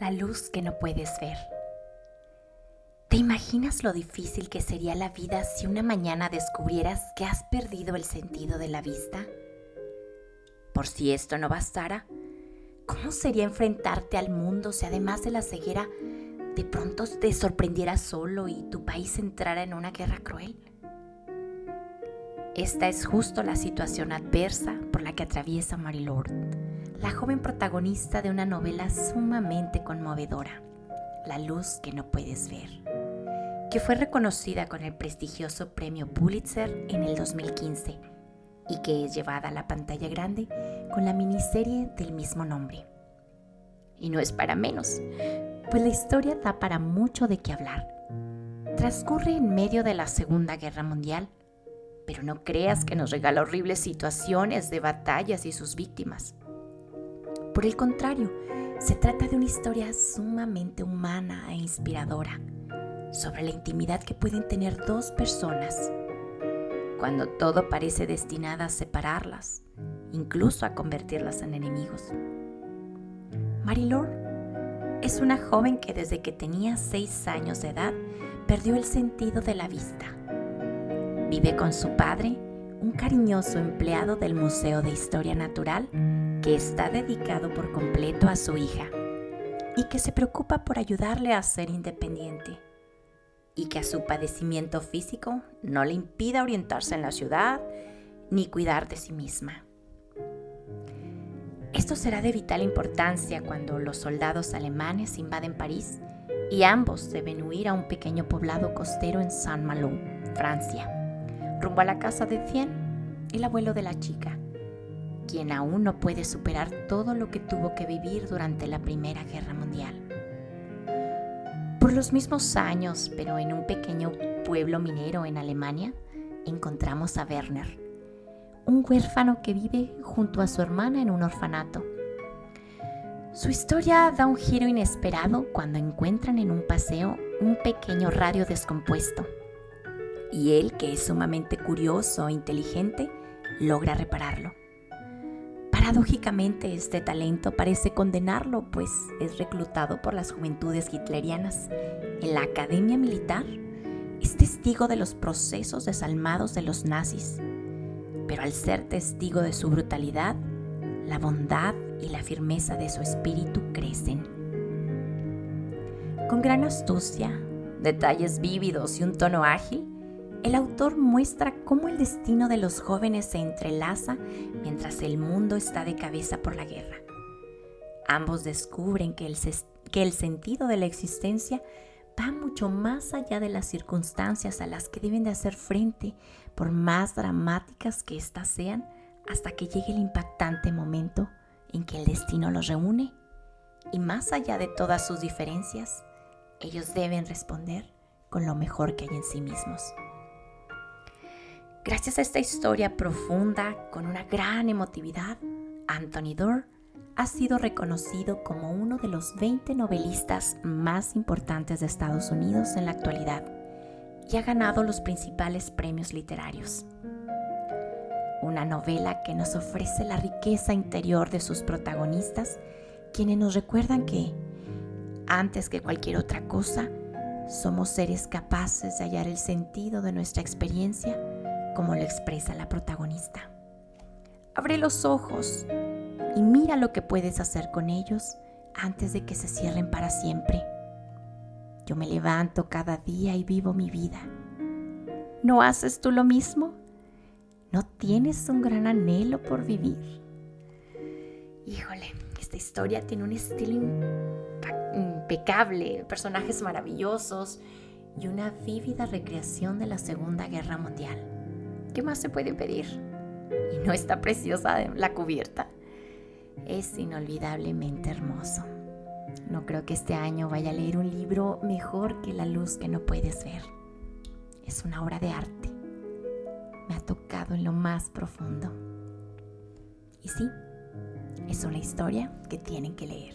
La luz que no puedes ver. ¿Te imaginas lo difícil que sería la vida si una mañana descubrieras que has perdido el sentido de la vista? Por si esto no bastara, ¿cómo sería enfrentarte al mundo si además de la ceguera de pronto te sorprendieras solo y tu país entrara en una guerra cruel? Esta es justo la situación adversa por la que atraviesa Mary Lord la joven protagonista de una novela sumamente conmovedora, La luz que no puedes ver, que fue reconocida con el prestigioso premio Pulitzer en el 2015 y que es llevada a la pantalla grande con la miniserie del mismo nombre. Y no es para menos, pues la historia da para mucho de qué hablar. Transcurre en medio de la Segunda Guerra Mundial, pero no creas que nos regala horribles situaciones de batallas y sus víctimas. Por el contrario, se trata de una historia sumamente humana e inspiradora sobre la intimidad que pueden tener dos personas cuando todo parece destinado a separarlas, incluso a convertirlas en enemigos. Marilor es una joven que desde que tenía seis años de edad perdió el sentido de la vista. Vive con su padre, un cariñoso empleado del Museo de Historia Natural, que está dedicado por completo a su hija y que se preocupa por ayudarle a ser independiente y que a su padecimiento físico no le impida orientarse en la ciudad ni cuidar de sí misma. Esto será de vital importancia cuando los soldados alemanes invaden París y ambos deben huir a un pequeño poblado costero en Saint-Malo, Francia, rumbo a la casa de Cien, el abuelo de la chica, quien aún no puede superar todo lo que tuvo que vivir durante la Primera Guerra Mundial. Por los mismos años, pero en un pequeño pueblo minero en Alemania, encontramos a Werner, un huérfano que vive junto a su hermana en un orfanato. Su historia da un giro inesperado cuando encuentran en un paseo un pequeño radio descompuesto. Y él, que es sumamente curioso e inteligente, logra repararlo. Paradójicamente, este talento parece condenarlo, pues es reclutado por las juventudes hitlerianas. En la academia militar es testigo de los procesos desalmados de los nazis, pero al ser testigo de su brutalidad, la bondad y la firmeza de su espíritu crecen. Con gran astucia, detalles vívidos y un tono ágil, el autor muestra cómo el destino de los jóvenes se entrelaza mientras el mundo está de cabeza por la guerra. Ambos descubren que el, que el sentido de la existencia va mucho más allá de las circunstancias a las que deben de hacer frente, por más dramáticas que éstas sean, hasta que llegue el impactante momento en que el destino los reúne. Y más allá de todas sus diferencias, ellos deben responder con lo mejor que hay en sí mismos. Gracias a esta historia profunda, con una gran emotividad, Anthony Doerr ha sido reconocido como uno de los 20 novelistas más importantes de Estados Unidos en la actualidad y ha ganado los principales premios literarios. Una novela que nos ofrece la riqueza interior de sus protagonistas, quienes nos recuerdan que, antes que cualquier otra cosa, somos seres capaces de hallar el sentido de nuestra experiencia como lo expresa la protagonista. Abre los ojos y mira lo que puedes hacer con ellos antes de que se cierren para siempre. Yo me levanto cada día y vivo mi vida. ¿No haces tú lo mismo? ¿No tienes un gran anhelo por vivir? Híjole, esta historia tiene un estilo impecable, personajes maravillosos y una vívida recreación de la Segunda Guerra Mundial. ¿Qué más se puede pedir? Y no está preciosa la cubierta. Es inolvidablemente hermoso. No creo que este año vaya a leer un libro mejor que La luz que no puedes ver. Es una obra de arte. Me ha tocado en lo más profundo. Y sí, es una historia que tienen que leer.